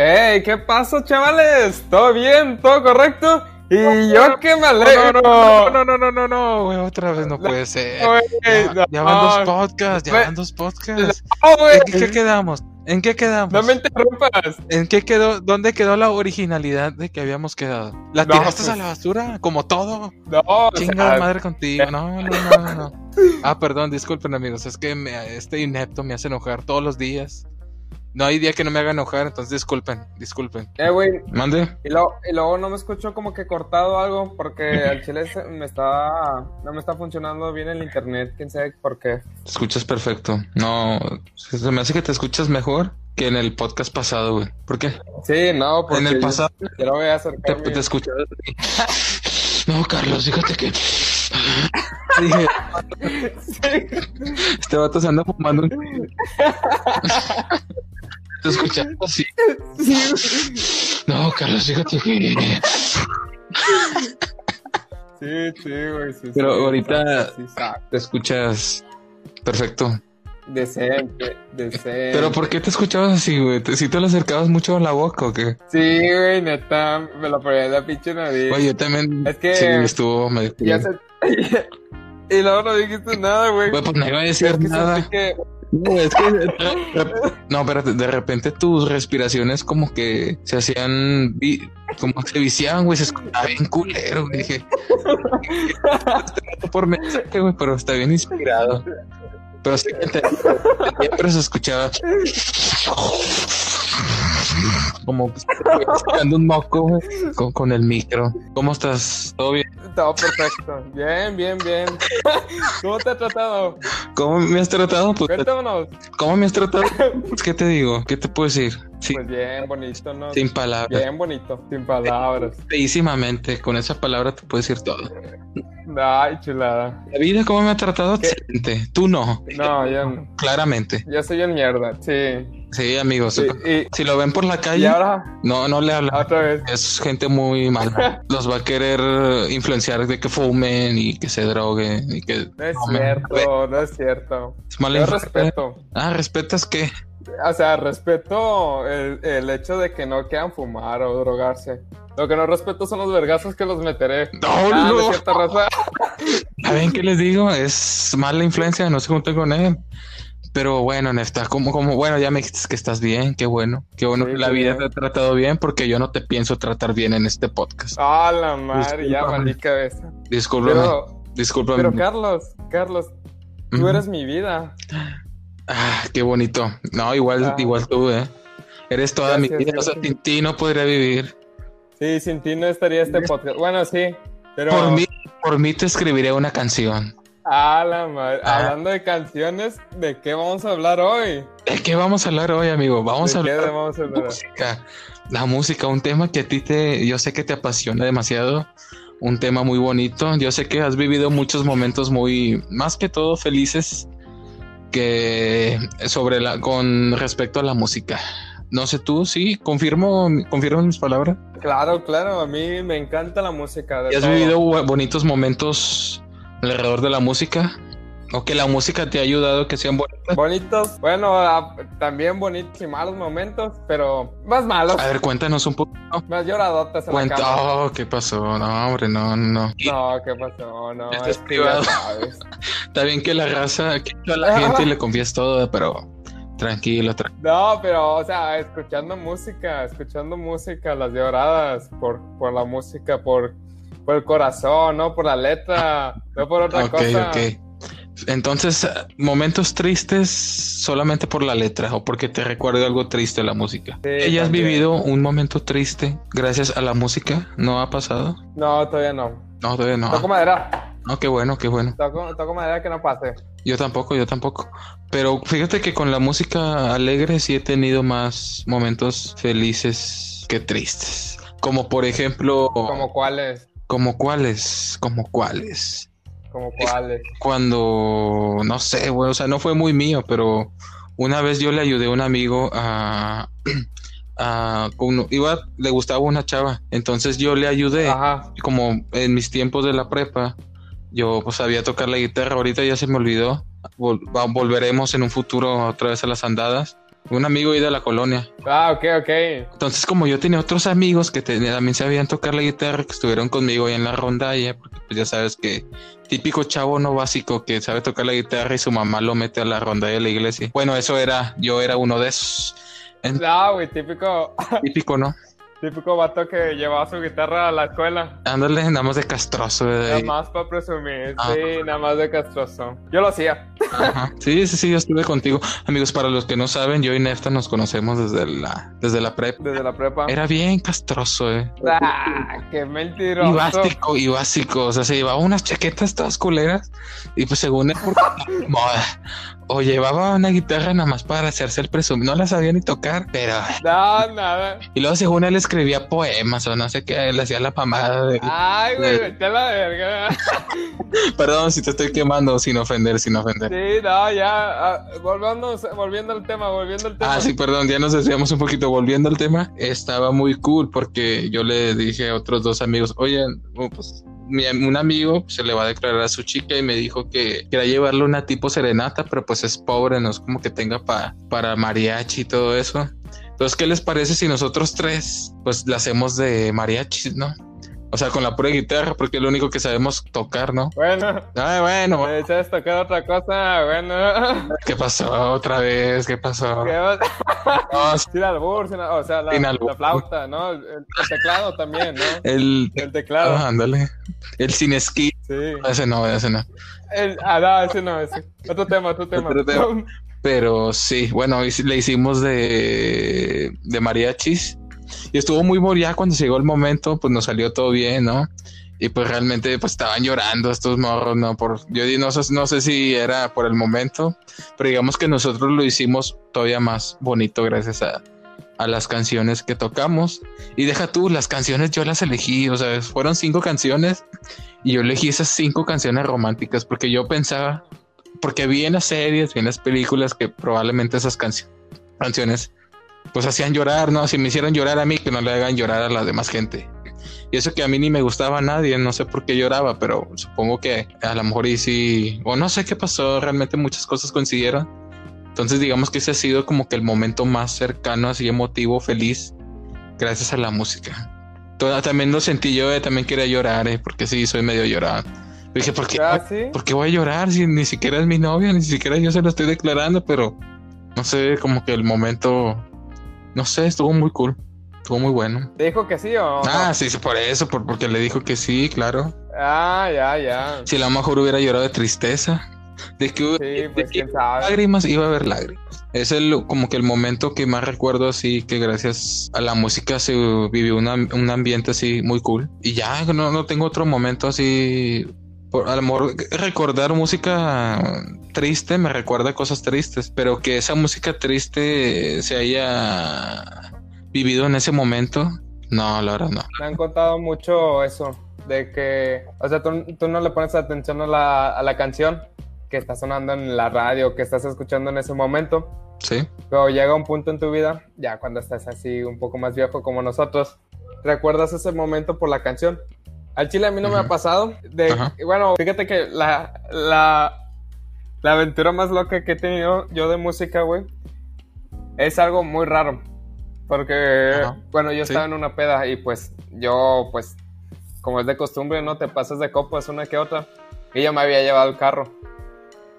¡Ey! ¿Qué pasa, chavales? ¿Todo bien? ¿Todo correcto? Y yo que me alegro. No, no, no, no, no, no, güey, otra vez no puede ser. Ya, ya van dos podcasts, ya van dos podcasts. ¿En qué quedamos? ¿En qué quedamos? No me interrumpas. ¿En qué quedó? ¿Dónde quedó la originalidad de que habíamos quedado? ¿La No, tiraste pues- a la basura? Como todo. No, o Chingada sea, madre contigo. No, no, no, no, no. Ah, perdón, disculpen amigos. Es que me- este inepto me hace enojar todos los días. No hay día que no me haga enojar, entonces disculpen, disculpen. Eh, güey. Mande. Y luego, y luego no me escucho como que cortado algo porque al chile se- me está, no me está funcionando bien el internet. Quién sabe por qué. Te escuchas perfecto. No, se me hace que te escuchas mejor que en el podcast pasado, güey. ¿Por qué? Sí, no, porque En el pasado yo lo voy a te, acercar. te escuchabas así. No, Carlos, fíjate que. Dije, este vato se anda fumando. Te escuchaba así. No, Carlos, fíjate que. Sí, sí, güey. sí, Pero sí, ahorita- Sí, Te escuchas perfecto. Decente, decente. Pero ¿por qué te escuchabas así, güey? ¿Te- ¿Si te lo acercabas mucho a la boca o qué? Sí, güey, neta, me lo ponía en la pinche nariz. Oye, yo también. Es que- Sí, estuvo medio. Ya se... y luego no dijiste nada, güey. Güey, pues no iba a decir Es que nada. que... No, es que. No, espérate, de repente tus respiraciones como que se hacían. Como que se viciaban, güey, se escuchaba bien culero, güey. Dije. por mensaje, güey, pero está bien inspirado. Pero sí siempre se escuchaba. Como pues, un moco, con, con el micro. ¿Cómo estás? ¿Todo bien? Todo perfecto. Bien, bien, bien. ¿Cómo te ha tratado? ¿Cómo me has tratado? Pues, Cuéntanos. ¿Cómo me has tratado? Pues, ¿Qué te digo? ¿Qué te puedo decir? Sí, Pues bien, bonito, ¿no? sin palabras. Bien bonito, sin palabras. Feísimamente, con esa palabra te puedo decir todo. Ay, chulada. La vida, ¿cómo me ha tratado? ¿Qué? Excelente. Tú no, No, yo no. claramente. Yo soy en mierda, sí. Sí, amigos. Sí, y, Si lo ven por la calle, ahora, no, no le otra vez. Es gente muy mala. Los va a querer influenciar de que fumen y que se droguen y que No es cierto, no es cierto. Es mala Yo respeto. Ah, ¿respetas qué? O sea, respeto el, el hecho de que no quieran fumar o drogarse. Lo que no respeto son los vergazos que los meteré. No, Ah, no. ¿Saben qué les digo? Es mala influencia, no se junten con él. Pero bueno, Nefta, como, como, bueno, ya me dijiste que estás bien, qué bueno, qué bueno Sí, que la vida bien. te ha tratado bien, porque yo no te pienso tratar bien en este podcast. Ah, la madre, ya Discúlpame. valí cabeza. Discúlpame, Pero, discúlpame. pero Carlos, Carlos, tú eres mi vida. Ah, qué bonito. No, igual, Ah. igual tú, eh. Eres toda mi Gracias, vida, o sea, sin ti no podría vivir. Sí, sin ti no estaría este podcast. Bueno, sí, pero... Por mí, por mí te escribiré una canción. La madre. Ah. Hablando de canciones, ¿de qué vamos a hablar hoy? ¿De qué vamos a hablar hoy, amigo? Vamos a ¿De qué hablar vamos a hablar? música. La música, un tema que a ti te, yo sé que te apasiona demasiado, un tema muy bonito. Yo sé que has vivido muchos momentos muy, más que todo felices, que sobre la, con respecto a la música. No sé tú, sí, confirmo, confirmo mis palabras. Claro, claro, a mí me encanta la música. de ¿Y has todo. vivido bonitos momentos alrededor de la música? ¿O que la música te ha ayudado a que sean bonitas? Bonitos, bueno, ah, también bonitos y malos momentos, pero más malos, A ver, cuéntanos un poco. más lloradotas en la Cuenta, cama. oh, ¿qué pasó? No, hombre, no, no. No, ¿qué pasó? No, Esto es privado. Está bien que la raza, que a la gente le confíes todo, pero tranquilo, tra- No, pero, o sea, escuchando música, escuchando música, las lloradas, por, por la música, por, por el corazón, no por la letra, no por otra Ok, cosa. ok. Entonces, eh, momentos tristes solamente por la letra o porque te recuerda algo triste la música. Sí, ¿Ella has vivido un momento triste gracias a la música? ¿No ha pasado? No, todavía no. No, todavía no. Toco madera, No, qué bueno, qué bueno. toco, toco madera que no pase. Yo tampoco, yo tampoco. Pero fíjate que con la música alegre sí he tenido más momentos felices que tristes. Como por ejemplo, ¿Como cuáles? Como cuáles, como cuáles. ¿Como cuáles? Cuando, no sé, güey, o sea, no fue muy mío, pero una vez yo le ayudé a un amigo a, a con- iba, le gustaba una chava, entonces yo le ayudé. Ajá. Como en mis tiempos de la prepa, yo pues sabía tocar la guitarra, ahorita ya se me olvidó. Vol- volveremos en un futuro otra vez a las andadas. Un amigo ahí de la colonia. Ah, ok, ok. Entonces, como yo tenía otros amigos que también sabían tocar la guitarra, que estuvieron conmigo ahí en la rondalla, porque pues ya sabes que típico chavo no básico que sabe tocar la guitarra y su mamá lo mete a la rondalla de la iglesia. Bueno, eso era, yo era uno de esos. No, güey, típico. Típico, ¿no? Típico vato que llevaba su guitarra a la escuela. Ándale, nada más de castroso. Nada más para presumir, ah. sí, nada más de castroso. Yo lo hacía. Sí, sí, sí, yo estuve contigo. Amigos, para los que no saben, yo y Nefta nos conocemos desde la, desde la prepa. Desde la prepa. Era bien castroso, eh. Ah, qué mentiroso. Y básico, y básico. O sea, se llevaba unas chaquetas todas culeras. Y pues según él, moda. O llevaba una guitarra nada más para hacerse el presumido. No la sabía ni tocar, pero. No, nada. Y luego, según él, escribía poemas o no sé qué, él hacía la pamada de. Ay, güey, vete la verga. Perdón si te estoy quemando sin ofender, sin ofender. Sí, no, ya. Ah, volviendo, volviendo al tema, volviendo al tema. Ah, sí, perdón, ya nos decíamos un poquito. Volviendo al tema, estaba muy cool porque yo le dije a otros dos amigos, oye, pues un amigo se le va a declarar a su chica y me dijo que quería llevarle una tipo serenata, pero pues es pobre, no es como que tenga para mariachi y todo eso. Entonces, ¿qué les parece si nosotros tres, pues, le hacemos de mariachi, no? O sea, con la pura guitarra, porque es lo único que sabemos tocar, ¿no? Bueno. Ay, bueno. ¿Me echas tocar otra cosa? Bueno. ¿Qué pasó otra vez? ¿Qué pasó? ¿Qué no, sin albur, o sea, la, la, flauta, ¿no? El, teclado también, ¿no? El, el teclado. Ah, ándale. El sin esquí. Sí. Ese no, ese no. El, ah, no, ese no, ese. Otro tema, otro tema. Otro tema. Pero sí, bueno, le hicimos de, de mariachis y estuvo muy ya cuando llegó el momento, pues nos salió todo bien, ¿no? Y pues realmente pues estaban llorando estos morros, ¿no? Por, yo no no sé si era por el momento, pero digamos que nosotros lo hicimos todavía más bonito gracias a, a las canciones que tocamos. Y deja tú, las canciones yo las elegí, o sea, fueron cinco canciones y yo elegí esas cinco canciones románticas porque yo pensaba, porque vi en las series, vi en las películas que probablemente esas canciones pues hacían llorar, ¿no? Si me hicieron llorar a mí, que no le hagan llorar a la demás gente. Y eso que a mí ni me gustaba a nadie, no sé por qué lloraba, pero supongo que a lo mejor y sí, o no sé qué pasó, realmente muchas cosas coincidieron. Entonces digamos que ese ha sido como que el momento más cercano, así emotivo, feliz, gracias a la música. también lo sentí yo, eh, también quería llorar, eh, porque sí, soy medio llorado. Dije, ¿por qué, ¿Ah, ¿por qué voy a llorar si ni siquiera es mi novia, ni siquiera yo se lo estoy declarando? Pero no sé, como que el momento no sé, estuvo muy cool. Estuvo muy bueno. ¿Te dijo que sí o Ah, sí, por eso, por, porque le dijo que sí, claro. Ah, ya, ya. Si a lo mejor hubiera llorado de tristeza. De que, sí, pues, lágrimas, iba a haber lágrimas. Es el, como que el momento que más recuerdo así, que gracias a la música se vivió un ambiente así muy cool. Y ya, no, no tengo otro momento así por, a lo mejor recordar música triste me recuerda cosas tristes, pero que esa música triste se haya vivido en ese momento, no, la verdad no. Me han contado mucho eso, de que, o sea, tú, tú no le pones atención a la, a la canción que está sonando en la radio, que estás escuchando en ese momento. Sí. Pero llega un punto en tu vida, ya cuando estás así un poco más viejo como nosotros, recuerdas ese momento por la canción. Al chile a mí no me ha pasado. De, bueno, fíjate que la, la, la aventura más loca que he tenido yo de música, güey, es algo muy raro. Porque, bueno, yo estaba en una peda y pues yo, pues, como es de costumbre, ¿no? Te pasas de copas una que otra. Y yo me había llevado el carro.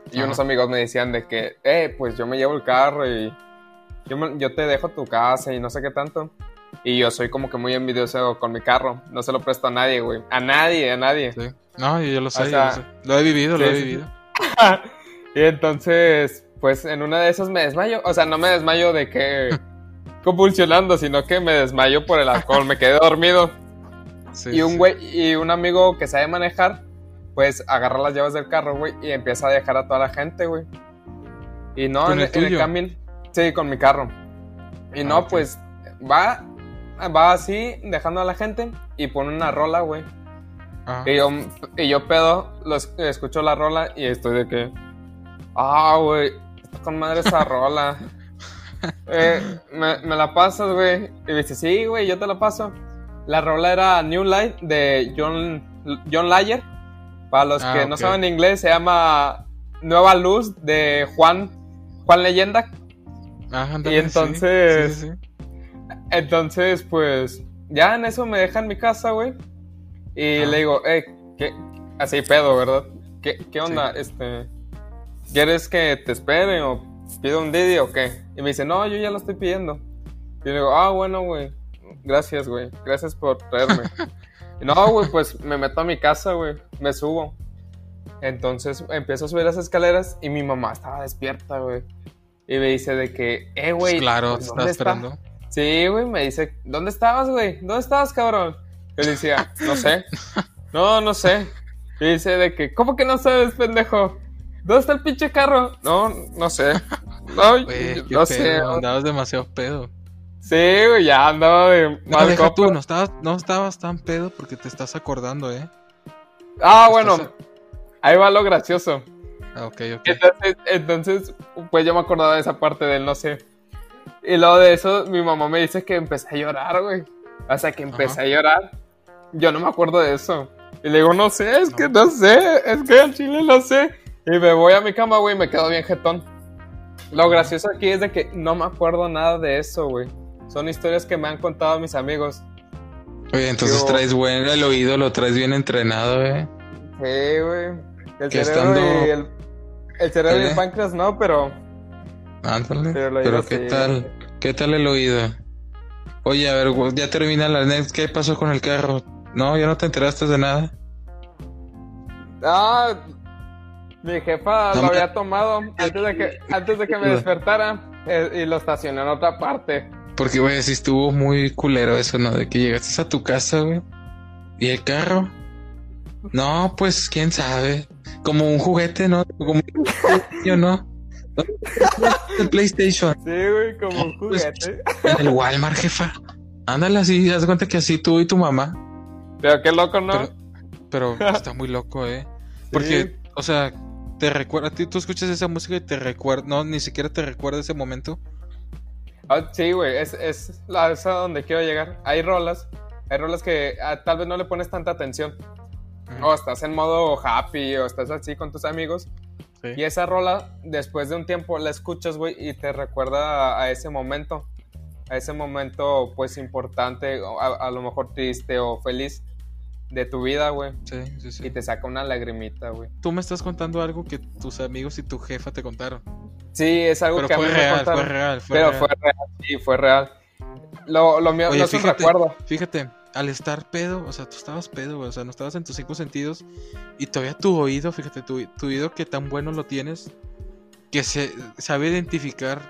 Y unos amigos me decían de que, eh, pues yo me llevo el carro y yo, yo te dejo tu casa y no sé qué tanto. Y yo soy como que muy envidioso con mi carro. No se lo presto a nadie, güey. A nadie, a nadie. Sí. No, yo lo sé, lo he vivido, lo he vivido. y entonces, pues en una de esas me desmayo. O sea, no me desmayo de que convulsionando, sino que me desmayo por el alcohol. me quedé dormido. y un güey, y un amigo que sabe manejar, pues agarra las llaves del carro, güey, y empieza a dejar a toda la gente, güey. Y no, en, el, en el camino. Sí, con mi carro. Y no, ah, pues va va así, dejando a la gente y pone una rola, güey. Y, yo, y yo pedo, los, escucho la rola y estoy de que, ah, güey, está con madre esa rola. Eh, me, la pasas, güey. Y dice, sí, güey, yo te la paso. La rola era New Light de John, John Layer. Para los que ah, no saben inglés, se llama Nueva Luz de Juan, Juan Leyenda. Ah, y entonces, entonces, pues, ya en eso me dejan mi casa, güey. Y le digo, eh, ¿qué? Así pedo, ¿verdad? ¿Qué, qué onda? Este, ¿quieres que te espere o pido un Didi o qué? Y me dice, no, yo ya lo estoy pidiendo. Y le digo, ah, bueno, güey, gracias, güey, gracias por traerme. y no, güey, pues me meto a mi casa, güey, me subo. Entonces empiezo a subir las escaleras y mi mamá estaba despierta, güey. Y me dice de que, eh, güey. Pues claro, estaba esperando. Sí, güey, me dice, ¿dónde estabas, güey? ¿Dónde estabas, cabrón? Yo le decía, no sé. No, no sé. Y dice de que, ¿cómo que no sabes, pendejo? ¿Dónde está el pinche carro? No, no sé. No, no sé. Andabas demasiado pedo. Sí, güey, ya andaba de no, deja tú, no estabas, no estabas tan pedo porque te estás acordando, ¿eh? Ah, bueno, ahí va lo gracioso. Ah, ok, ok. Entonces, entonces, pues yo me acordaba de esa parte del no sé. Y luego de eso, mi mamá me dice que empecé a llorar, güey. O sea, que empecé a llorar. Yo no me acuerdo de eso. Y le digo, no sé, es que no sé, es que al chile no sé. Y me voy a mi cama, güey, y me quedo bien jetón. Lo gracioso aquí es de que no me acuerdo nada de eso, güey. Son historias que me han contado mis amigos. Oye, entonces traes bueno el oído, lo traes bien entrenado, eh. Sí, güey. El cerebro y el, el cerebro y el ¿Eh? páncreas no, pero. Ándale. Pero, ¿qué tal? ¿Qué tal el oído? Oye, a ver, ya termina la net. ¿Qué pasó con el carro? No, ya no te enteraste de nada. Ah, mi jefa lo había tomado antes de que, antes de que me despertara eh, y lo estacioné en otra parte. Porque, güey, sí estuvo muy culero eso, ¿no? De que llegaste a tu casa, güey. ¿Y el carro? No, pues quién sabe. Como un juguete, ¿no? Como yo no. El PlayStation. Sí, güey, como pues, juguete. en el Walmart, jefa. Ándale así, haz cuenta que así tú y tu mamá. Pero qué loco, ¿no? Pero, está muy loco, ¿eh? Porque, o sea, te recuerda, tú escuchas esa música y te recuerda, no, ni siquiera te recuerda ese momento. Ah, sí, güey, es, es, la, es a donde quiero llegar. Hay rolas, hay rolas que ah, tal vez no le pones tanta atención. O estás en modo happy, o estás así con tus amigos. Y esa rola, después de un tiempo, la escuchas, güey, y te recuerda a, ese momento. A ese momento, pues, importante, a, a, lo mejor triste o feliz de tu vida, güey. Sí, sí, sí. Y te saca una lagrimita, güey. Tú me estás contando algo que tus amigos y tu jefa te contaron. Sí, es algo que a mí real, me contaron. Fue real, fue Pero real. fue real, sí, fue real. Lo, lo mío no es un recuerdo. Fíjate, al estar pedo, o sea, tú estabas pedo, o sea, no estabas en tus cinco sentidos y todavía tu oído, fíjate, tu, tu oído que tan bueno lo tienes, que se sabe identificar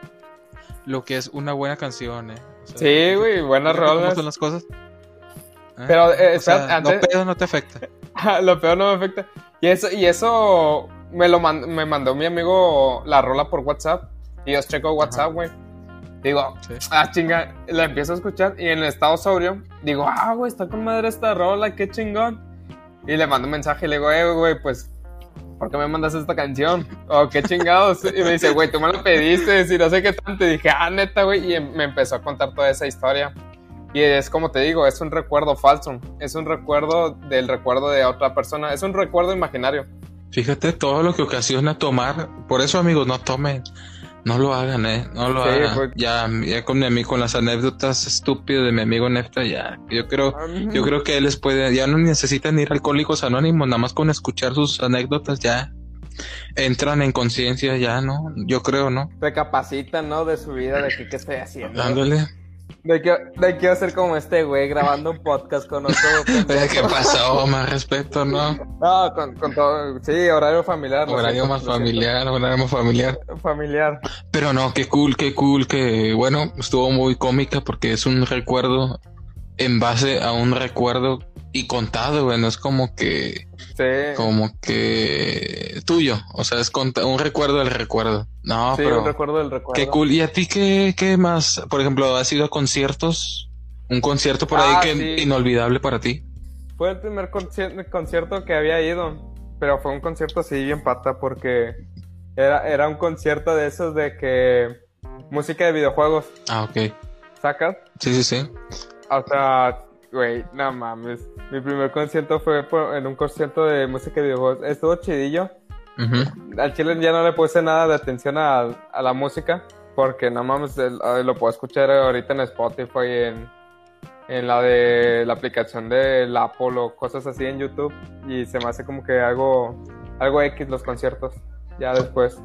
lo que es una buena canción, eh. sí, güey, buenas rolas. ¿Cómo son las cosas? ¿Eh? Pero, eh, o sea, antes... lo pedo no te afecta. lo peor no me afecta. Y eso, y eso me lo me mandó mi amigo la rola por WhatsApp. Y yo checo WhatsApp, güey. Digo, ah, chinga, la empiezo a escuchar y en el estado sobrio, digo, ah, güey, está con madre esta rola, qué chingón. Y le mando un mensaje y le digo, eh, güey, pues, ¿por qué me mandas esta canción? O oh, qué chingados. Y me dice, güey, tú me la pediste, y no sé qué tanto. Y dije, ah, neta, güey, y me empezó a contar toda esa historia. Y es como te digo, es un recuerdo falso, es un recuerdo del recuerdo de otra persona, es un recuerdo imaginario. Fíjate todo lo que ocasiona tomar, por eso amigos, no tomen, no lo hagan, eh, no lo hagan. Ya, ya con mi amigo, con las anécdotas estúpidas de mi amigo Nefta, ya, yo creo, yo creo que él les puede, ya no necesitan ir alcohólicos anónimos, nada más con escuchar sus anécdotas ya entran en conciencia ya, ¿no? Yo creo, ¿no? Recapacitan, ¿no? De su vida, de qué, qué estoy haciendo. Dándole. De que, de que hacer como este güey grabando un podcast con nosotros. ¿Qué pasó? Más respeto, ¿no? No, con, con todo. Sí, horario familiar. Horario más familiar, horario más familiar. Familiar. Pero no, qué cool, qué cool, que bueno, estuvo muy cómica porque es un recuerdo en base a un recuerdo y contado, güey, no es como que... Sí. Como que tuyo, o sea, es un recuerdo del recuerdo. No, sí, pero... un recuerdo del recuerdo. Qué cool. ¿Y a ti qué, qué más? Por ejemplo, ¿has ido a conciertos? ¿Un concierto por ahí ah, que inolvidable para ti? Fue el primer concierto que había ido, pero fue un concierto así bien pata porque era, era un concierto de esos de que... Música de videojuegos. Ah, ok. ¿Sacas? Sí, sí, sí. O sea, güey, no mames. Mi primer concierto fue en un concierto de música y videojuegos. Estuvo chidillo. Al chile ya no le puse nada de atención a, la música. porque no mames, lo puedo escuchar ahorita en Spotify, en, en la de la aplicación del Apple o cosas así en YouTube y se me hace como que algo, algo X los conciertos, ya después.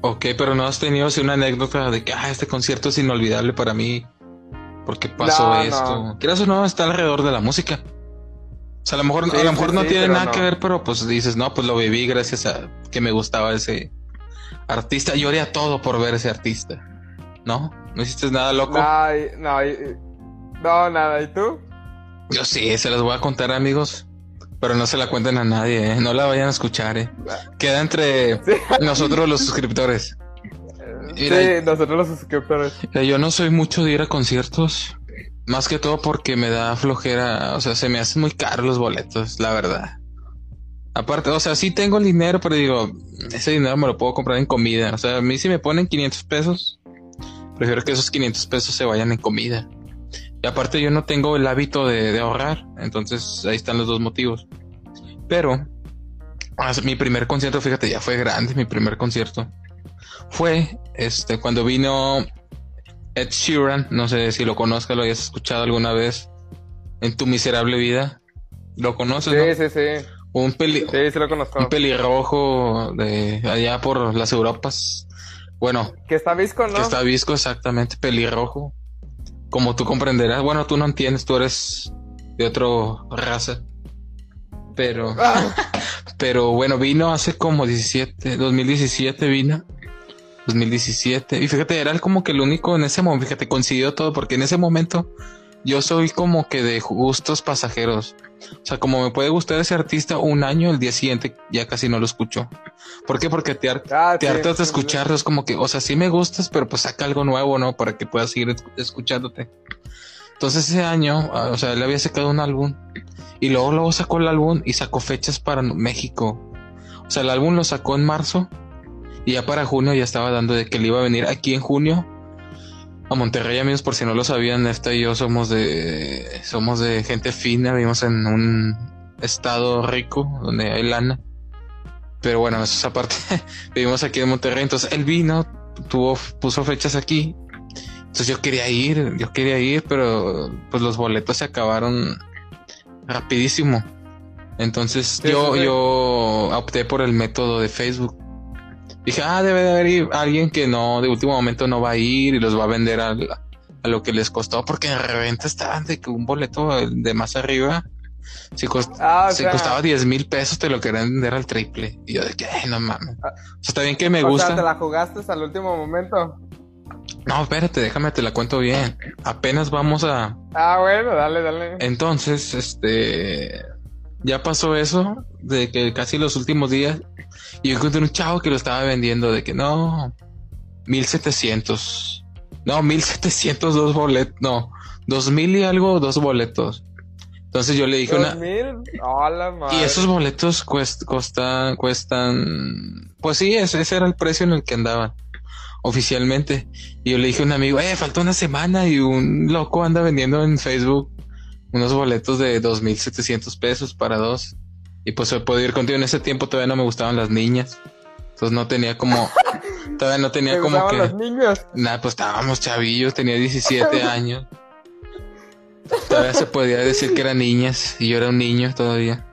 Ok, pero no has tenido así una anécdota de que ah, este concierto es inolvidable para mí porque pasó esto. No. o no, está alrededor de la música. O sea, a lo mejor, a lo mejor no tiene nada que ver, pero pues dices, no, pues lo viví gracias a que me gustaba ese artista. Yo haría todo por ver ese artista. ¿No? ¿No hiciste nada loco? No, no, nada. ¿Y tú? Yo sí, se las voy a contar, amigos. Pero no se la cuenten a nadie, ¿eh? No la vayan a escuchar, ¿eh? Queda entre nosotros los suscriptores. Sí, nosotros los. Yo no soy mucho de ir a conciertos. Más que todo porque me da flojera. O sea, se me hacen muy caros los boletos, la verdad. Aparte, o sea, sí tengo el dinero, pero digo, ese dinero me lo puedo comprar en comida. O sea, a mí si me ponen 500 pesos, prefiero que esos 500 pesos se vayan en comida. Y aparte yo no tengo el hábito de, ahorrar, entonces ahí están los dos motivos. Pero mi primer concierto, fíjate, ya fue grande, mi primer concierto. Fue este cuando vino Ed Sheeran, no sé si lo conozcas, lo hayas escuchado alguna vez en tu miserable vida. ¿Lo conoces? Sí, sí, sí. Un peli sí, sí lo conozco. Un pelirrojo de allá por las Europas. Bueno. Que está visco, ¿no? Que está visco, exactamente, pelirrojo como tú comprenderás, bueno, tú no entiendes, tú eres de otra raza. Pero, ah. pero bueno, vino hace como 17, 2017 vino. 2017. Y fíjate, era como que el único en ese momento, fíjate, coincidió todo, porque en ese momento yo soy como que de gustos pasajeros. O sea, como me puede gustar ese artista un año, el día siguiente ya casi no lo escucho. ¿Por qué? Porque te, ah, hartas de escucharlo. Es como que, o sea, sí me gustas, pero pues saca algo nuevo, ¿no? Para que puedas seguir escuchándote. Entonces ese año, ah, o sea, él había sacado un álbum y luego luego sacó el álbum y sacó fechas para México. O sea, el álbum lo sacó en marzo y ya para junio ya estaba dando de que le iba a venir aquí en junio a Monterrey, amigos, por si no lo sabían, Nefta y yo somos de somos de gente fina, vivimos en un estado rico donde hay lana. Pero bueno, eso es aparte. vivimos aquí en Monterrey, entonces él vino, tuvo puso fechas aquí. Entonces yo quería ir, yo quería ir, pero pues los boletos se acabaron rapidísimo. Entonces yo yo opté por el método de Facebook dije, ah, debe de haber alguien que no, de último momento no va a ir y los va a vender a, lo que les costó, porque en reventa estaban de que un boleto de más arriba, si, ah, costaba 10 mil pesos, te lo querían vender al triple. Y yo de que, no mames. Ah, o sea, está bien que me o gusta. Sea, ¿Te la jugaste el último momento? No, espérate, déjame, te la cuento bien. Apenas vamos a. Ah, bueno, dale, dale. Entonces, este. Ya pasó eso, de que casi los últimos días y yo encontré un chavo que lo estaba vendiendo de que no, 1700. No, 1700 dos boletos. No, 2000 y algo, dos boletos. Entonces yo le dije una. Y esos boletos cuestan, cuestan. Pues sí, ese, ese, era el precio en el que andaban oficialmente. Y yo le dije a un amigo, eh, falta una semana y un loco anda vendiendo en Facebook unos boletos de 2700 pesos para dos. Y pues se puede ir contigo. En ese tiempo todavía no me gustaban las niñas. Entonces no tenía como. todavía no tenía como que. las niñas? Nada, pues estábamos chavillos, tenía 17 años. Todavía se podía decir que eran niñas y yo era un niño todavía.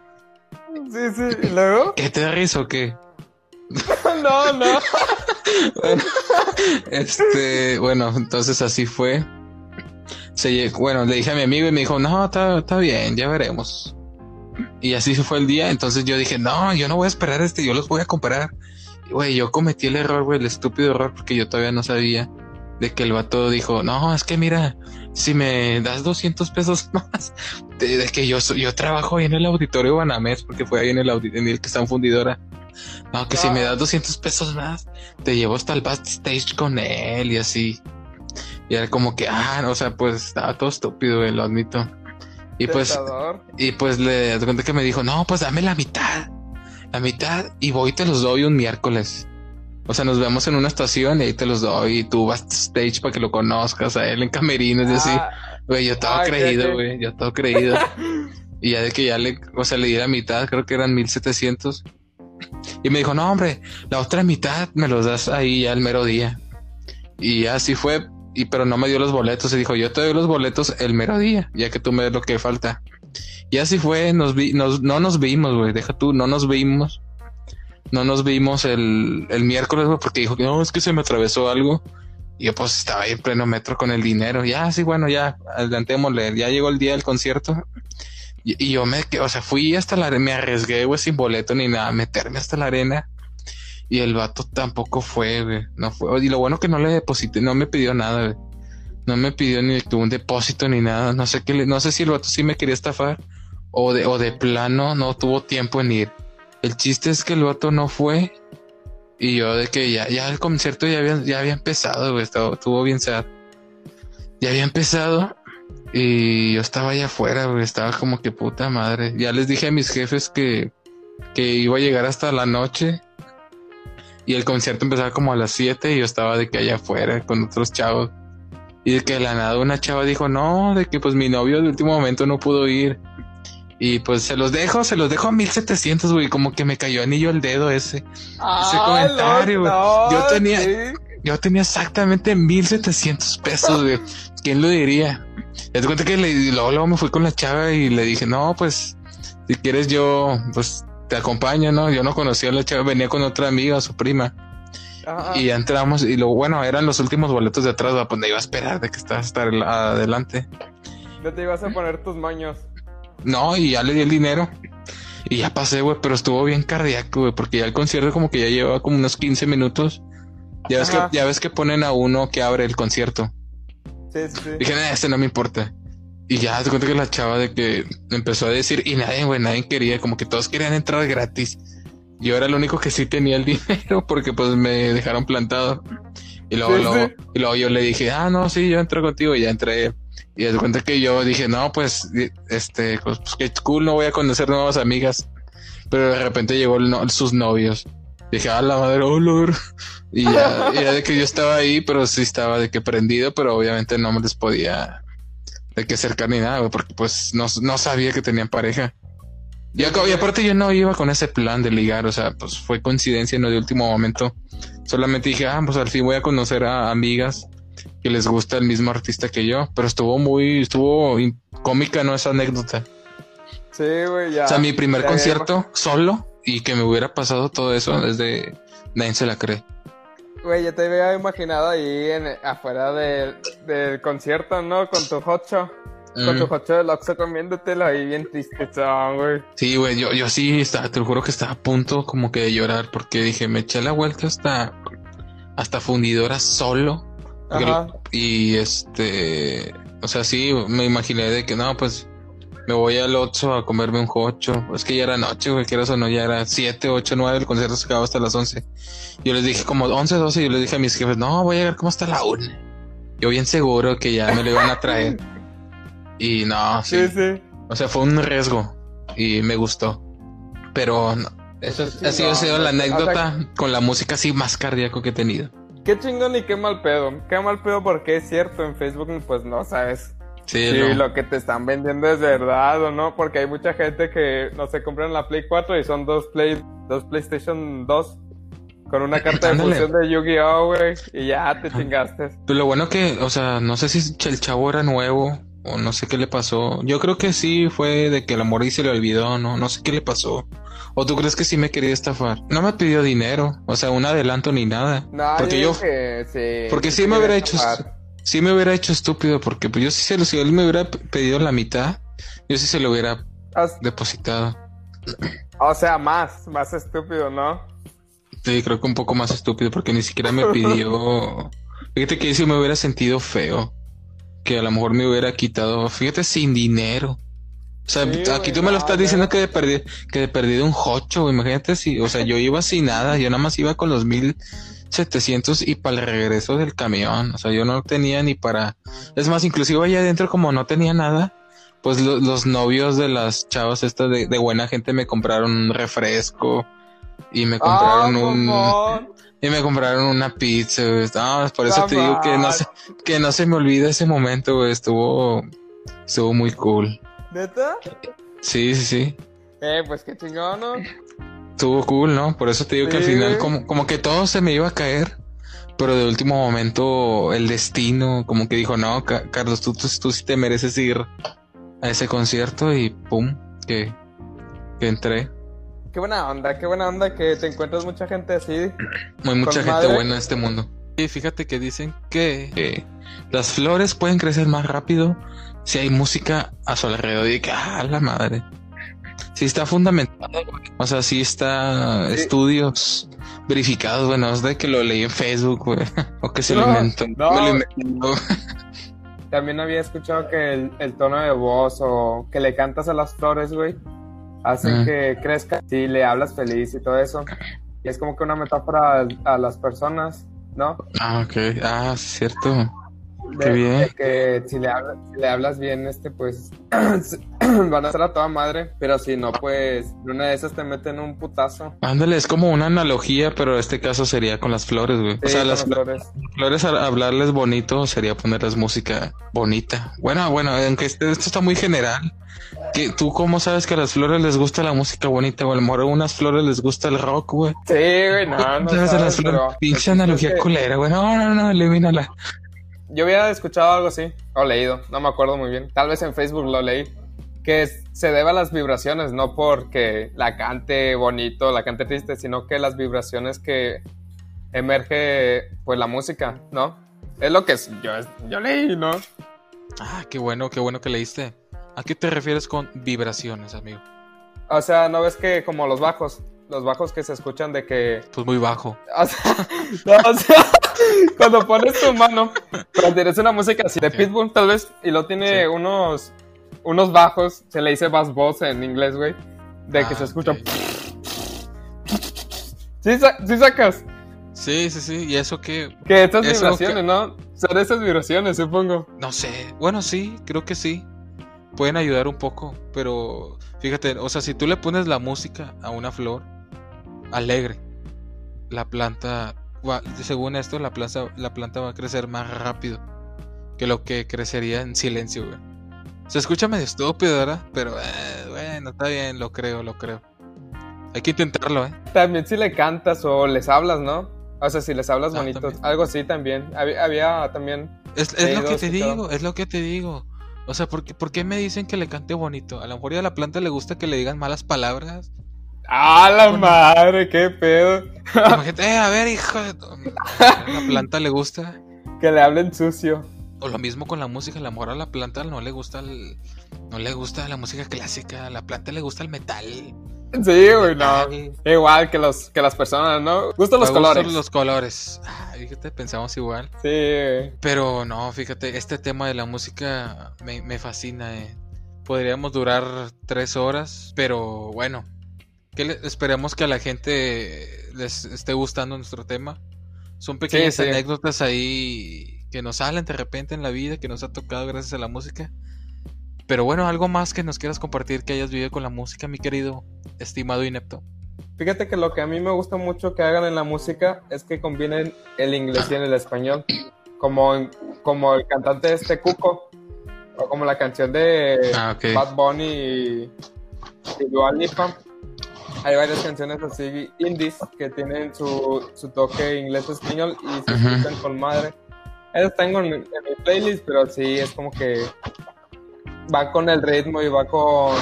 Sí, sí, ¿y luego? ¿Qué te da risa o qué? no, no. bueno, este, bueno, entonces así fue. Se, bueno, le dije a mi amigo y me dijo, no, está, está bien, ya veremos. Y así se fue el día. Entonces yo dije, no, yo no voy a esperar este, yo los voy a comprar. Güey, yo cometí el error, güey, el estúpido error, porque yo todavía no sabía de que el vato dijo, no, es que mira, si me das 200 pesos más, de, que yo, yo trabajo ahí en el auditorio Banamex, porque fue ahí en el, en el que está en fundidora. No, que si me das 200 pesos más, te llevo hasta el backstage con él y así. Y era como que, ah, o sea, pues estaba todo estúpido, güey, lo admito. Y pues, y pues le cuenta que me dijo, no, pues dame la mitad, la mitad y voy y te los doy un miércoles. O sea, nos vemos en una estación y ahí te los doy y tú vas a stage para que lo conozcas a él en camerinos y así. Ah, güey, yo todo creído, güey, yo todo creído. y ya de que ya le, o sea, le di la mitad, creo que eran 1700. Y me dijo, no, hombre, la otra mitad me los das ahí ya el mero día. Y así fue, y pero no me dio los boletos. Y dijo, yo te doy los boletos el mero día, ya que tú me des lo que falta. Y así fue, nos vi, nos, no nos vimos, güey, deja tú, no nos vimos. No nos vimos el, el miércoles, güey, porque dijo no, es que se me atravesó algo. Y yo pues estaba ahí en pleno metro con el dinero. Ya, sí, bueno, ya, adelantémosle. Ya llegó el día del concierto. Y, yo me, o sea, fui hasta la, me arriesgué, güey, sin boleto ni nada, meterme hasta la arena. Y el vato tampoco fue, güey. No fue. Y lo bueno que no le deposité, no me pidió nada, güey. No me pidió ni un depósito ni nada. No sé qué, no sé si el vato sí me quería estafar o de, o de plano no tuvo tiempo en ir. El chiste es que el vato no fue. Y yo de que ya, ya el concierto ya había, ya había empezado, güey. Estuvo bien sad. Ya había empezado. Y yo estaba allá afuera, güey, estaba como que puta madre. Ya les dije a mis jefes que, que iba a llegar hasta la noche. Y el concierto empezaba como a las 7 y yo estaba de que allá afuera con otros chavos. Y de que de la nada una chava dijo, no, de que pues mi novio de último momento no pudo ir. Y pues se los dejo, se los dejo a 1700, güey. Como que me cayó anillo el dedo ese. ese comentario, güey. yo tenía, yo tenía exactamente 1700 pesos, güey. ¿Quién lo diría? Te cuenta que le, luego, me fui con la chava y le dije, no, pues, si quieres yo, pues, te acompaño, ¿no? Yo no conocía a la chava, venía con otra amiga, su prima. Y ya entramos y lo bueno, eran los últimos boletos de atrás, pues me iba a esperar de que estás hasta adelante. Ya te ibas a poner tus maños. No, y ya le di el dinero. Y ya pasé, güey, pero estuvo bien cardíaco, güey, porque ya el concierto como que ya llevaba como unos 15 minutos. Ya ves, que, ya ves que ponen a uno que abre el concierto. Sí, sí. Dije, este no me importa. Y ya te cuenta que la chava de que empezó a decir, y nadie, güey, nadie quería, como que todos querían entrar gratis. Yo era el único que sí tenía el dinero porque pues me dejaron plantado. Y luego, luego, y luego yo le dije, ah, no, sí, yo entro contigo y ya entré. Y de cuenta que yo dije, no, pues, este, pues, pues qué cool, no voy a conocer nuevas amigas. Pero de repente llegó sus novios. Dije, ah, la madre, olor. Y ya, ya de que yo estaba ahí, pero sí estaba de que prendido, pero obviamente no me les podía de que acercar ni nada, porque pues no, no sabía que tenían pareja. Y, y aparte yo no iba con ese plan de ligar, o sea, pues fue coincidencia, no de último momento. Solamente dije, ah, pues al fin voy a conocer a amigas que les gusta el mismo artista que yo, pero estuvo muy, estuvo cómica, ¿no? Esa anécdota. Sí, güey, ya. O sea, mi primer concierto solo y que me hubiera pasado todo eso desde nadie se la cree. Güey, yo te había imaginado ahí en, afuera del, del concierto, ¿no? Con tu hocho. Con tu hocho del Oxxo comiéndotelo ahí bien triste, güey. Sí, güey, yo, yo sí, estaba, te lo juro que estaba a punto como que de llorar porque dije, me eché la vuelta hasta, hasta fundidora solo. Y este, o sea, sí, me imaginé de que no, pues me voy al 8 a comerme un cocho. Es que ya era noche, güey, quieras o no, ya era 7, 8, 9, el concierto se acababa hasta las 11. Yo les dije como 11, 12, yo les dije a mis jefes, no, voy a ver cómo está la 1. Yo bien seguro que ya me lo iban a traer. y no, sí. sí, O sea, fue un riesgo y me gustó. Pero no, eso ha sido, la anécdota con la música así más cardíaco que he tenido. Qué chingón y qué mal pedo. Qué mal pedo porque es cierto, en Facebook pues no sabes Sí, lo que te están vendiendo es verdad o no, porque hay mucha gente que no se compran la Play 4 y son dos Play, dos PlayStation 2 con una carta de fusión de Yu-Gi-Oh, güey, y ya te chingaste. Pero lo bueno que, o sea, no sé si el chavo era nuevo o no sé qué le pasó. Yo creo que sí fue de que el amor y se le olvidó, no, no sé qué le pasó. ¿O tú crees que sí me quería estafar? No me pidió dinero, o sea, un adelanto ni nada. No, porque yo, sí, porque sí me hubiera hecho sí me hubiera hecho estúpido porque pues yo sí se lo, si él me hubiera pedido la mitad, yo sí se lo hubiera depositado. O sea, más, más estúpido, ¿no? Sí, creo que un poco más estúpido porque ni siquiera me pidió. Fíjate que si me hubiera sentido feo. Que a lo mejor me hubiera quitado, fíjate, sin dinero. O sea, aquí tú me lo estás diciendo que de perdido, que de perdido un jocho, imagínate si, o sea, yo iba sin nada, yo nada más iba con los mil 700 y para el regreso del camión. O sea, yo no tenía ni para... Es más, inclusive allá adentro como no tenía nada, pues los novios de las chavas estas de, buena gente me compraron un refresco y me compraron ah, un... Y me compraron una pizza, por eso te digo que no, se, que no se me olvida ese momento, Estuvo, estuvo muy cool. ¿Neta? Sí, sí, sí. Eh, pues qué chingón, ¿no? Estuvo cool, ¿no? Por eso te digo que al final como, como que todo se me iba a caer. pero de último momento el destino como que dijo, no, Carlos, tú, tú, tú, sí te mereces ir a ese concierto y pum, que, que entré. Qué buena onda, qué buena onda que te encuentras mucha gente así. Muy mucha gente buena en este mundo. Y fíjate que dicen que las flores pueden crecer más rápido si hay música a su alrededor. Y que, ah, la madre. Si está fundamentado, o sea, si está estudios verificados, bueno, es de que lo leí en Facebook, güey, o que se lo inventó. También había escuchado que el, tono de voz o que le cantas a las flores, güey, hace que crezca si le hablas feliz y todo eso. Y es como que una metáfora a las personas ¿no? Ah, ok. Ah, cierto. Qué bien. que si le, hablas, si le hablas bien, este, pues van a ser a toda madre, pero si no, pues una de esas te meten un putazo. Ándale, es como una analogía, pero este caso sería con las flores, güey. o sea, las flores. flores, hablarles bonito sería ponerles música bonita. Bueno, bueno, aunque este, esto está muy general. ¿Tú cómo sabes que a las flores les gusta la música bonita? O a lo mejor a unas flores les gusta el rock, güey. Sí, güey, no, no sabes. las flores? Pinche analogía culera, güey. No, no, no, elimínala. Yo había escuchado algo así, o leído, no me acuerdo muy bien. Tal vez en Facebook lo leí. Que se debe a las vibraciones, no porque la cante bonito, la cante triste, sino que las vibraciones que emerge, pues la música, ¿no? Es lo que yo, yo leí, ¿no? Ah, qué bueno, qué bueno que leíste. ¿A qué te refieres con vibraciones, amigo? O sea, ¿no ves que como los bajos? Los bajos que se escuchan de que... Pues muy bajo. O sea, o sea cuando pones tu mano, tienes una música así de Pitbull tal vez, y lo tiene unos, unos bajos, se le dice bass boss en inglés, güey, de que se ah, escucha... ¿Sí, ¿Sí sacas? Sí, sí, sí. ¿Y eso qué? Que estas vibraciones, ¿no? Son esas vibraciones, supongo. No sé. Bueno, sí, creo que sí pueden ayudar un poco, pero fíjate, o sea, si tú le pones la música a una flor alegre, la planta, según esto, la planta, la planta va a crecer más rápido que lo que crecería en silencio, güey. Se escucha medio estúpido, ¿verdad? Pero eh, bueno, está bien, lo creo, lo creo. Hay que intentarlo, ¿eh? También si le cantas o les hablas, ¿no? O sea, si les hablas ah, bonito, algo así también. Había, también... Es, es lo que te digo, es lo que te digo. O sea, ¿por qué, me dicen que le cante bonito? A lo mejor a la planta le gusta que le digan malas palabras. ¡Ah, la madre! ¡Qué pedo! Imagínate, eh, a ver, hijo de... A la planta le gusta. Que le hablen sucio. O lo mismo con la música, a lo mejor a la planta no le gusta el... No le gusta la música clásica, a la planta le gusta el metal. Sí, güey, no. Igual que, los, que las personas, ¿no? Gustan los colores. los colores. fíjate, pensamos igual. Sí. Pero no, fíjate, este tema de la música me, fascina. Eh. Podríamos durar tres horas, pero bueno. Que esperemos que a la gente les esté gustando nuestro tema. Son pequeñas anécdotas ahí que nos salen de repente en la vida, que nos ha tocado gracias a la música. Pero bueno, algo más que nos quieras compartir que hayas vivido con la música, mi querido estimado inepto. Fíjate que lo que a mí me gusta mucho que hagan en la música es que combinen el inglés y el español. Como, como el cantante este Cuco, o como la canción de ah, Bad Bunny y, Dual Lipa. Hay varias canciones así indies que tienen su, su toque inglés-español y se escuchan con madre. Esas tengo en, en mi playlist, pero sí es como que va con el ritmo y va con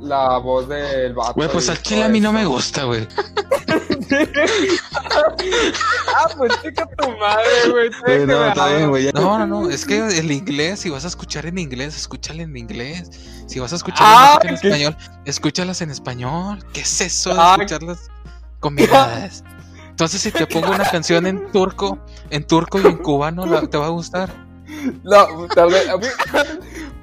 la voz del vato. Güey, pues aquí a mí no me gusta, güey. ah, pues chica tu madre, güey. No, está bien, güey. No, no, no. Es que el inglés, si vas a escuchar en inglés, escúchale en inglés. Si vas a escuchar ah, en español, escúchalas en español. ¿Qué es eso de ah, escucharlas combinadas? Entonces, si te pongo una canción en turco, en turco y en cubano, ¿te va a gustar? No, tal vez.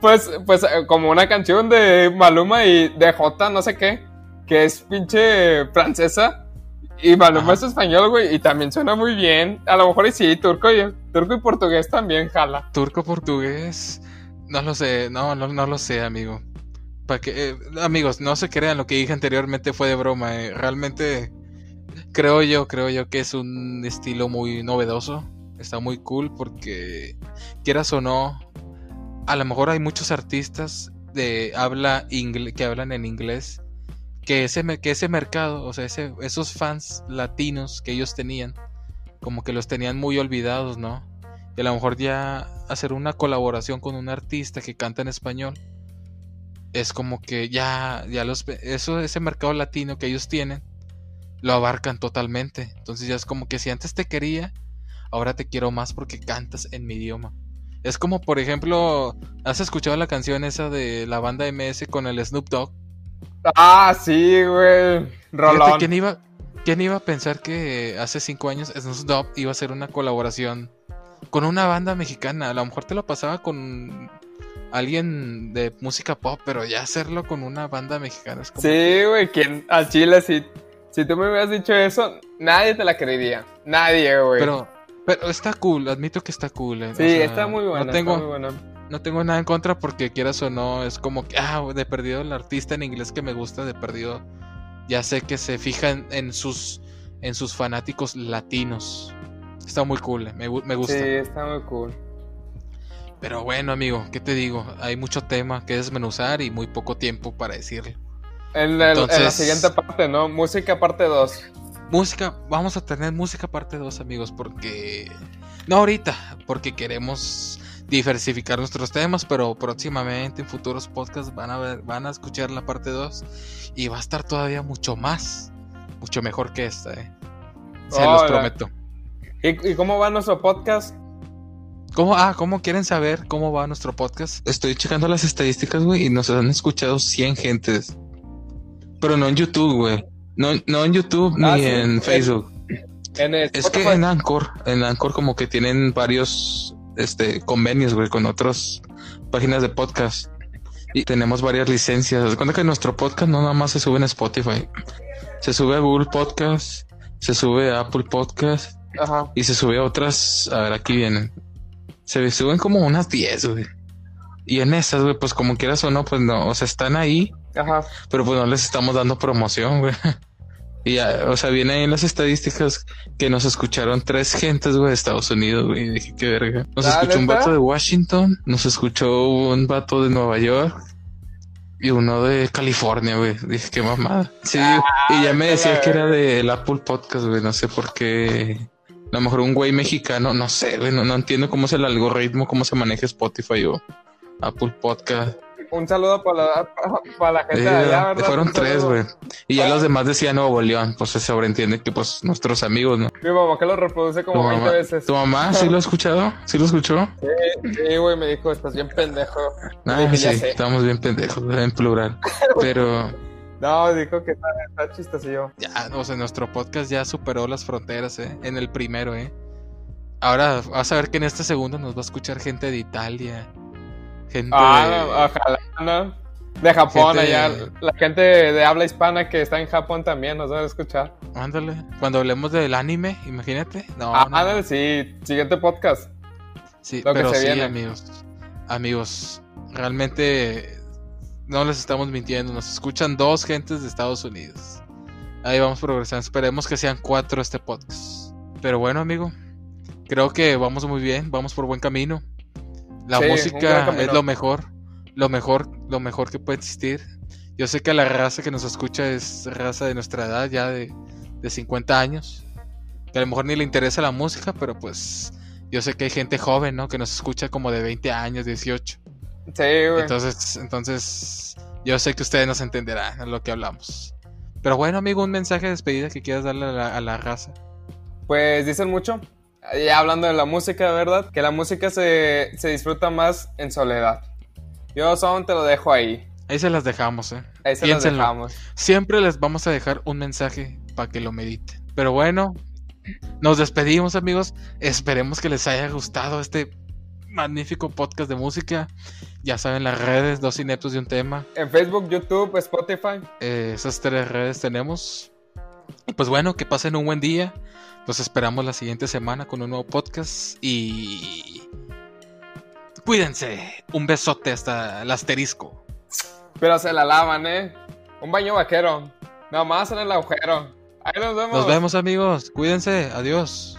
Pues, pues eh, como una canción de Maluma y de J, no sé qué, que es pinche francesa. Y es español, güey, y también suena muy bien. A lo mejor sí, turco y, turco y portugués también jala. Turco-portugués, no lo sé, no, no, no lo sé, amigo. Para que, eh, amigos, no se crean, lo que dije anteriormente fue de broma. Eh. Realmente creo yo, creo yo que es un estilo muy novedoso. Está muy cool porque, quieras o no, a lo mejor hay muchos artistas de habla que hablan en inglés que ese, que ese mercado, o sea, esos fans latinos que ellos tenían, como que los tenían muy olvidados, ¿no? Y a lo mejor ya hacer una colaboración con un artista que canta en español es como que ya, ya los, eso, ese mercado latino que ellos tienen, lo abarcan totalmente. Entonces ya es como que si antes te quería, ahora te quiero más porque cantas en mi idioma. Es como, por ejemplo, ¿has escuchado la canción esa de la banda MS con el Snoop Dogg? Ah, sí, güey. Rolón. ¿quién iba, ¿Quién iba a pensar que hace cinco años Snoop Dogg iba a hacer una colaboración con una banda mexicana? A lo mejor te lo pasaba con alguien de música pop, pero ya hacerlo con una banda mexicana es como... Sí, güey, quien al chile si, si tú me hubieras dicho eso, nadie te la creería. Nadie, güey. Pero, pero está cool, admito que está cool. Eh. Sí, está muy buena. No tengo, muy buena. No tengo nada en contra porque quieras o no, es como que, ah, de perdido el artista en inglés que me gusta, de perdido, ya sé que se fijan en sus, en sus fanáticos latinos. Está muy cool, eh, me, me gusta. Sí, está muy cool. Pero bueno, amigo, ¿qué te digo? Hay mucho tema que desmenuzar y muy poco tiempo para decirlo. En, la siguiente parte, ¿no? Música parte 2. Música, vamos a tener música parte 2, amigos, porque... No ahorita, porque queremos diversificar nuestros temas, pero próximamente en futuros podcasts van a ver, van a escuchar la parte 2 y va a estar todavía mucho más, mucho mejor que esta, ¿eh? Se los prometo. ¿Y, ¿Y cómo va nuestro podcast? ¿Cómo, ah, ¿cómo quieren saber cómo va nuestro podcast? Estoy checando las estadísticas, güey, y nos han escuchado 100 gentes. Pero no en YouTube, güey. No, no en YouTube ni ah, en Facebook. es que en Anchor, en Anchor como que tienen varios este convenios, güey, con otras páginas de podcast. Y tenemos varias licencias. Se cuenta que nuestro podcast no nada más se sube en Spotify. Se sube a Google Podcast, se sube a Apple Podcast y se sube a otras. A ver, aquí vienen. Se suben como unas 10, güey. Y en esas, güey, pues como quieras o no, pues no, o sea, están ahí. Ajá. Pero pues no les estamos dando promoción, güey. Y ya, o sea, viene ahí en las estadísticas que nos escucharon tres gentes, güey, de Estados Unidos, güey. Dije, qué verga. Nos escuchó un vato de Washington, nos escuchó un vato de Nueva York y uno de California, güey. Dije, qué mamada. Sí, y ya me decía que era del Apple Podcast, güey. No sé por qué a lo mejor un güey mexicano, no sé, no, entiendo cómo es el algoritmo, cómo se maneja Spotify o Apple Podcast. Un saludo para la, gente de allá, ¿verdad? Fueron tres, güey. Y ya los demás decían Nuevo León, pues se sobreentiende que pues nuestros amigos, ¿no? Mi mamá que lo reproduce como 20 veces. ¿Tu mamá sí lo ha escuchado? ¿Sí lo escuchó? Sí, güey, me dijo, estás bien pendejo. Ah, sí, estamos bien pendejos, en plural. Pero... No, dijo que está, está chistosillo. Ya, o sea, nuestro podcast ya superó las fronteras, ¿eh? En el primero, ¿eh? Ahora vas a ver que en este segundo nos va a escuchar gente de Italia. Gente ah, ojalá, ¿no? De Japón, allá. La gente de, habla hispana que está en Japón también nos va a escuchar. Ándale. Cuando hablemos del anime, imagínate. No, ah, ándale, sí. Siguiente podcast. Sí, pero sí, amigos. Amigos, realmente no les estamos mintiendo, nos escuchan dos gentes de Estados Unidos. Ahí vamos progresando, esperemos que sean cuatro este podcast. Pero bueno, amigo, creo que vamos muy bien, vamos por buen camino. La música es lo mejor, lo mejor, lo mejor que puede existir. Yo sé que la raza que nos escucha es raza de nuestra edad, ya de, de 50 años. Que a lo mejor ni le interesa la música, pero pues yo sé que hay gente joven, ¿no? Que nos escucha como de 20 años, 18. Sí, güey. Entonces, entonces, yo sé que ustedes nos entenderán en lo que hablamos. Pero bueno, amigo, un mensaje de despedida que quieras darle a la, raza. Pues dicen mucho, ya hablando de la música, ¿verdad? Que la música se, se disfruta más en soledad. Yo solo te lo dejo ahí. Ahí se las dejamos, ¿eh? Ahí se las dejamos. Siempre les vamos a dejar un mensaje para que lo mediten. Pero bueno, nos despedimos, amigos. Esperemos que les haya gustado este magnífico podcast de música. Ya saben las redes, dos ineptos de un tema. En Facebook, YouTube, Spotify. Eh, esas tres redes tenemos. Y pues bueno, que pasen un buen día. Los esperamos la siguiente semana con un nuevo podcast. Y cuídense. Un besote hasta el asterisco. Pero se la lavan, ¿eh? Un baño vaquero. Nada más en el agujero. Ahí nos vemos. Nos vemos amigos. Cuídense. Adiós.